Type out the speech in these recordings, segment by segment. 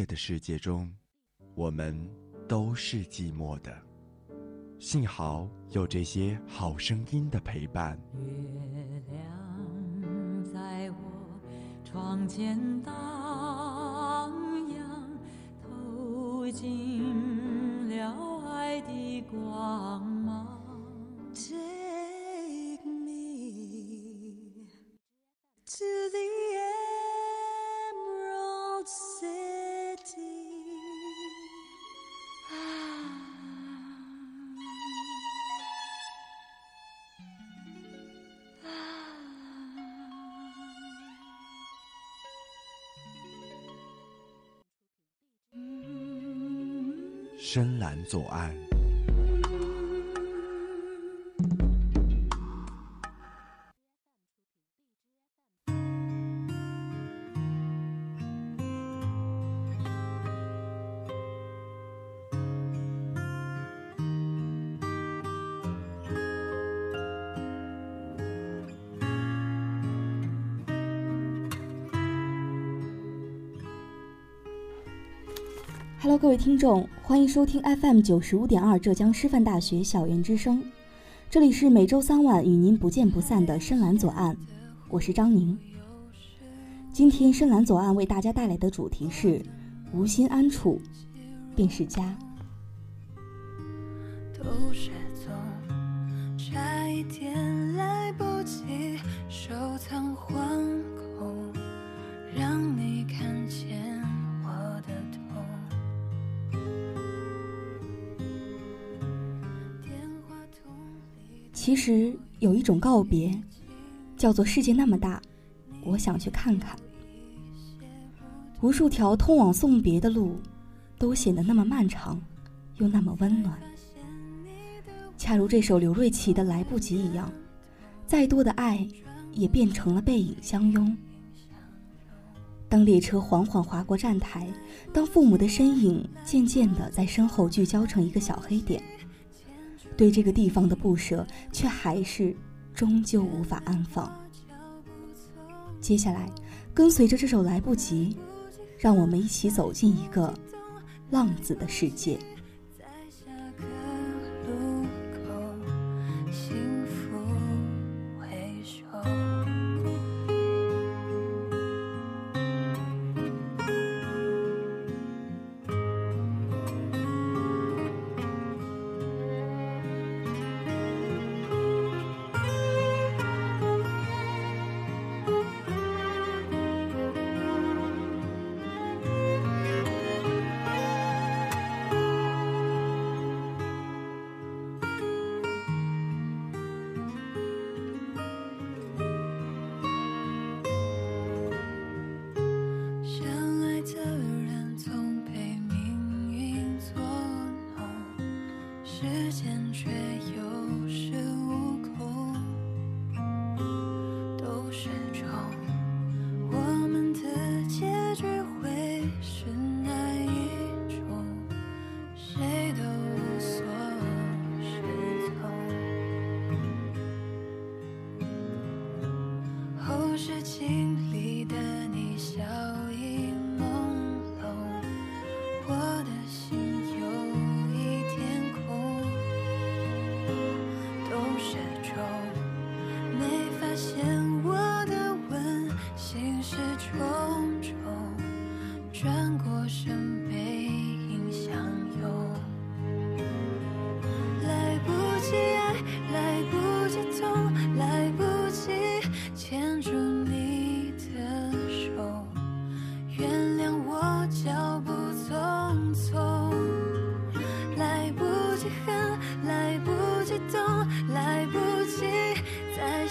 乐的世界中，我们都是寂寞的。幸好有这些好声音的陪伴。月亮在我窗前荡漾，透进了爱的光芒。Take me to the 深蓝左岸。各位听众，欢迎收听 FM 九十五点二浙江师范大学校园之声。这里是每周三晚与您不见不散的深蓝左岸，我是张宁。今天深蓝左岸为大家带来的主题是“无心安处，便是家”。都是总差一点来不及收藏惶恐，让你看见其实有一种告别，叫做世界那么大，我想去看看。无数条通往送别的路，都显得那么漫长，又那么温暖。恰如这首刘瑞琦的《来不及》一样，再多的爱，也变成了背影相拥。当列车缓缓划过站台，当父母的身影渐渐地在身后聚焦成一个小黑点，对这个地方的不舍，却还是终究无法安放。接下来，跟随着这首《来不及》，让我们一起走进一个浪子的世界。事情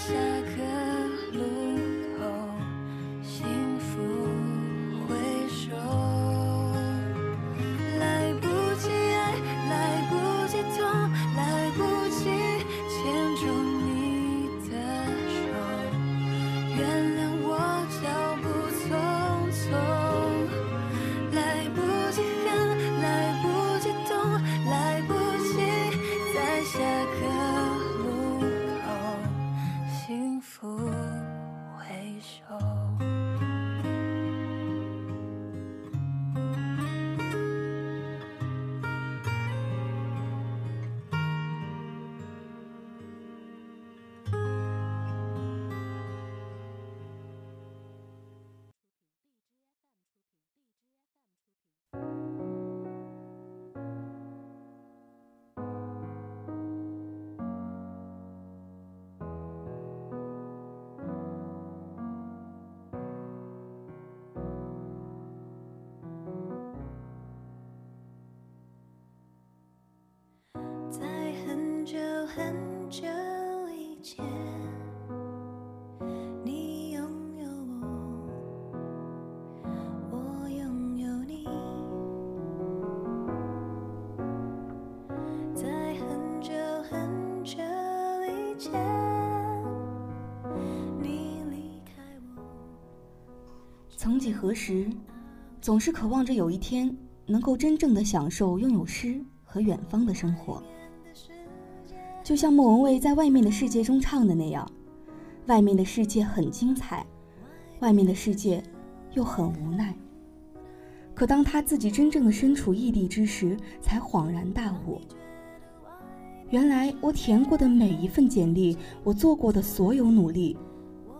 下课久很久以前，你拥有我，我拥有你，在很久很久以前，你离开我。曾几何时，总是渴望着有一天能够真正的享受拥有诗和远方的生活。就像莫文蔚在外面的世界中唱的那样，外面的世界很精彩，外面的世界又很无奈。可当他自己真正的身处异地之时，才恍然大悟：原来我填过的每一份简历，我做过的所有努力，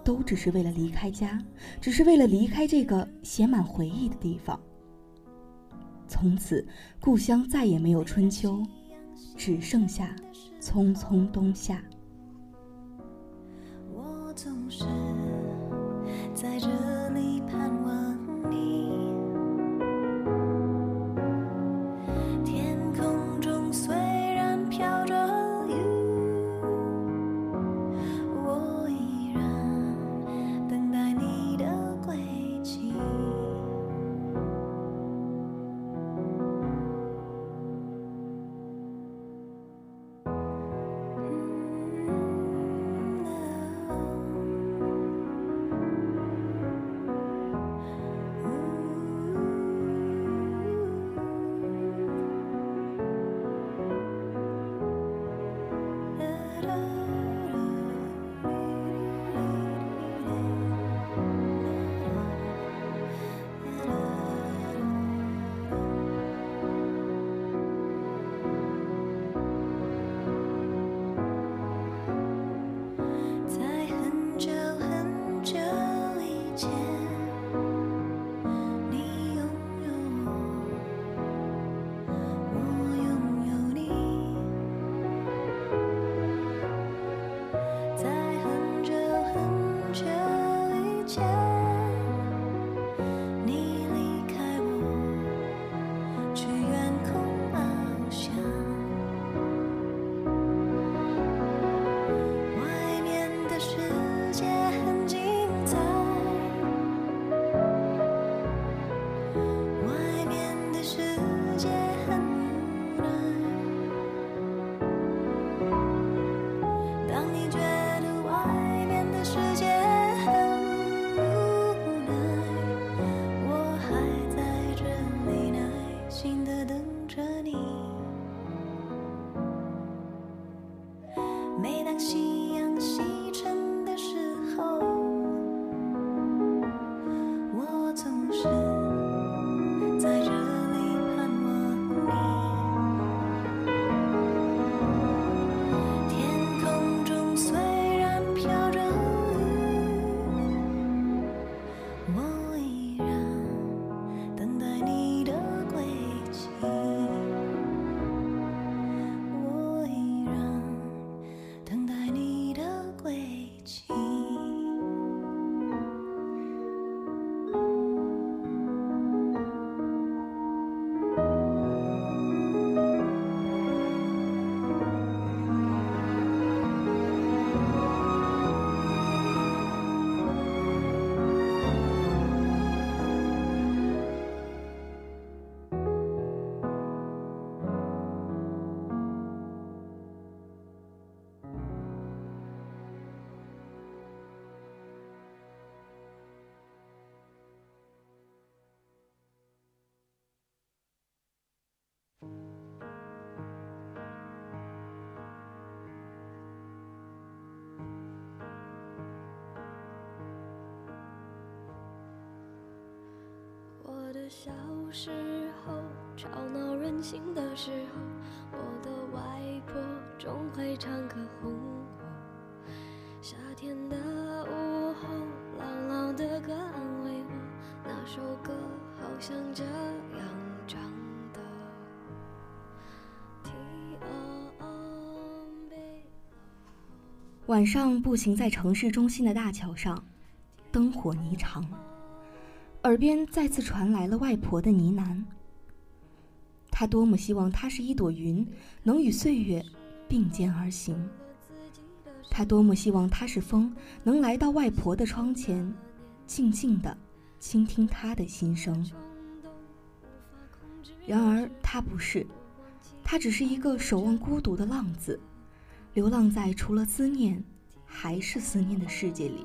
都只是为了离开家，只是为了离开这个写满回忆的地方。从此，故乡再也没有春秋，只剩下。匆匆冬夏。我总是小时候，吵闹任性的时候，我的外婆总会唱歌哄我。夏天的午后，朗朗的歌安慰我，那首歌好像这样唱的。晚上步行在城市中心的大桥上，灯火霓裳，耳边再次传来了外婆的呢喃。她多么希望她是一朵云，能与岁月并肩而行。她多么希望她是风，能来到外婆的窗前，静静地倾听她的心声。然而她不是，她只是一个守望孤独的浪子。流浪在除了思念，还是思念的世界里。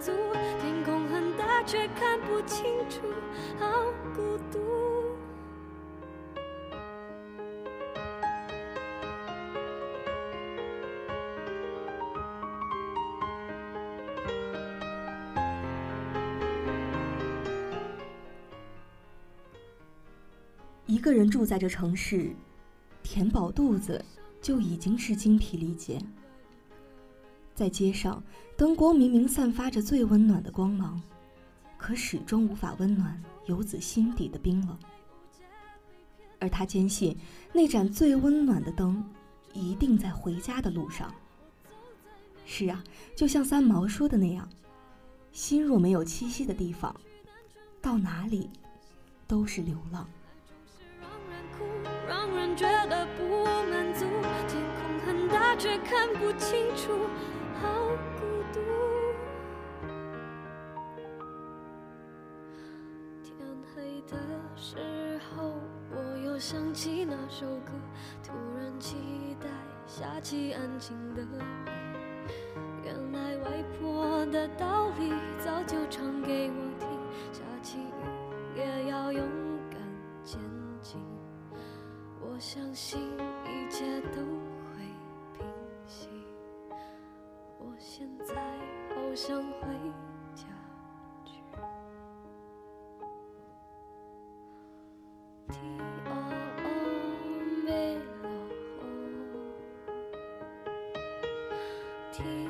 天空很大，却看不清楚，好孤独。一个人住在这城市，填饱肚子就已经是精疲力竭。在街上，灯光明明散发着最温暖的光芒，可始终无法温暖游子心底的冰冷。而他坚信，那盏最温暖的灯，一定在回家的路上。是啊，就像三毛说的那样，心若没有栖息的地方，到哪里都是流浪。觉得不满足，天空很大却看不清楚，信一切都会平息。我现在好想回家去。天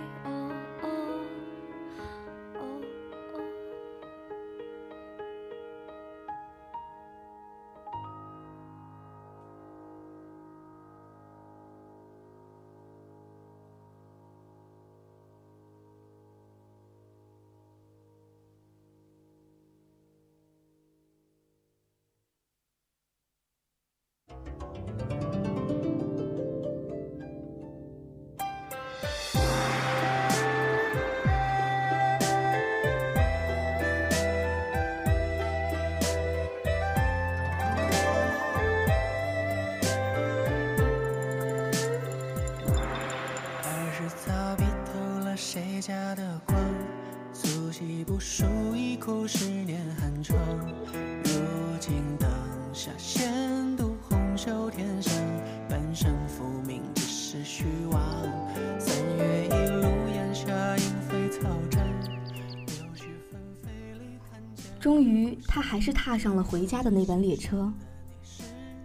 终于，他还是踏上了回家的那班列车。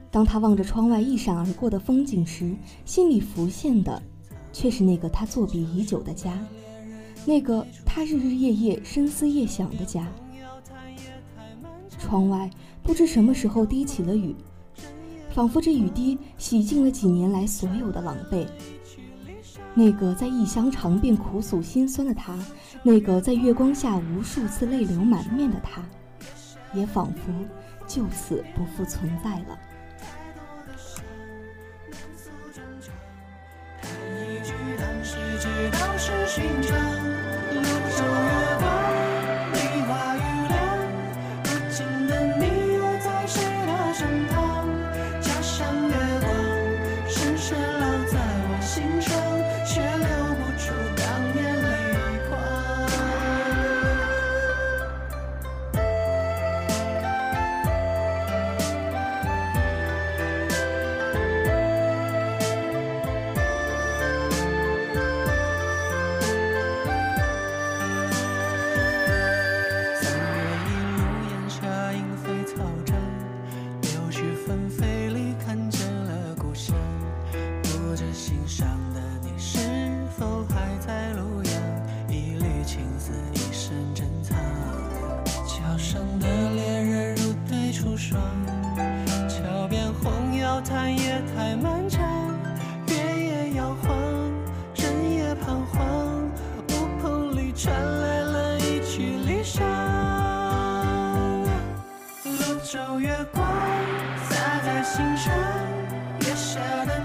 当他望着窗外一闪而过的风景时，心里浮现的，却是那个他作笔已久的家，那个他日日夜夜深思夜想的家。窗外不知什么时候滴起了雨，仿佛这雨滴洗净了几年来所有的狼狈。那个在异乡尝遍苦楚辛酸的他，那个在月光下无数次泪流满面的他，也仿佛就此不复存在了。一句当是寻常，有月光洒在心上月下的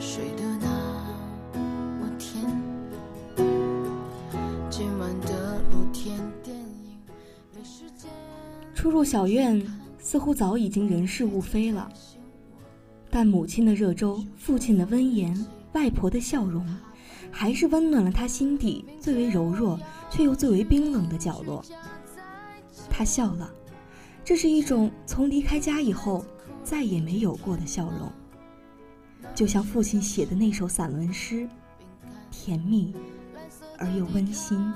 睡得那么甜。今晚的露天电影没时间。出入小院似乎早已经人事物非了。但母亲的热粥父亲的温言外婆的笑容还是温暖了他心底最为柔弱却又最为冰冷的角落。他笑了这是一种从离开家以后再也没有过的笑容。就像父亲写的那首散文诗甜蜜而又温馨。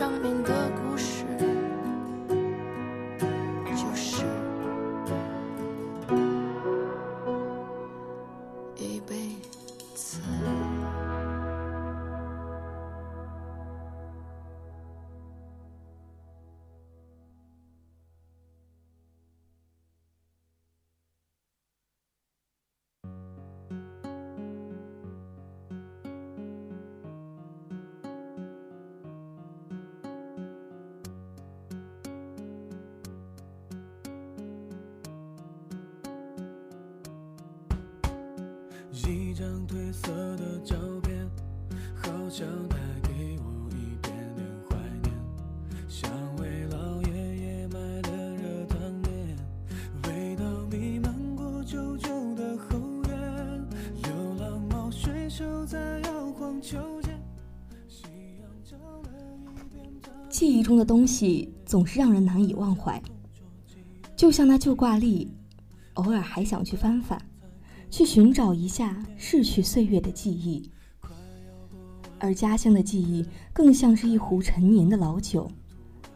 生命。几张褪色的照片，好像带给我一点点怀念。像为老爷爷买的热汤面，味道弥漫过旧旧的后院。流浪猫睡熟在摇晃秋千，夕阳照了一遍。记忆中的东西总是让人难以忘怀，就像那旧挂历，偶尔还想去翻翻，去寻找一下逝去岁月的记忆。而家乡的记忆更像是一壶陈年的老酒，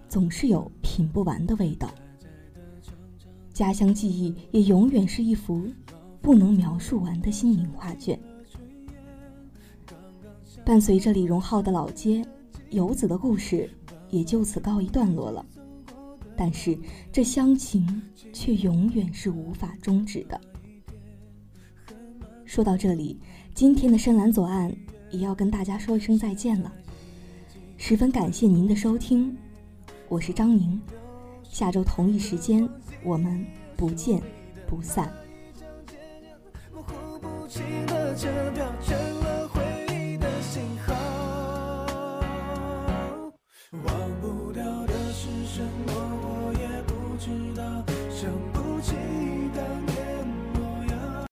总是有品不完的味道。家乡记忆也永远是一幅不能描述完的心灵画卷。伴随着李荣浩的老街，游子的故事也就此告一段落了。但是这乡情却永远是无法终止的。说到这里，今天的深蓝左岸也要跟大家说一声再见了。十分感谢您的收听，我是张宁。下周同一时间，我们不见不散。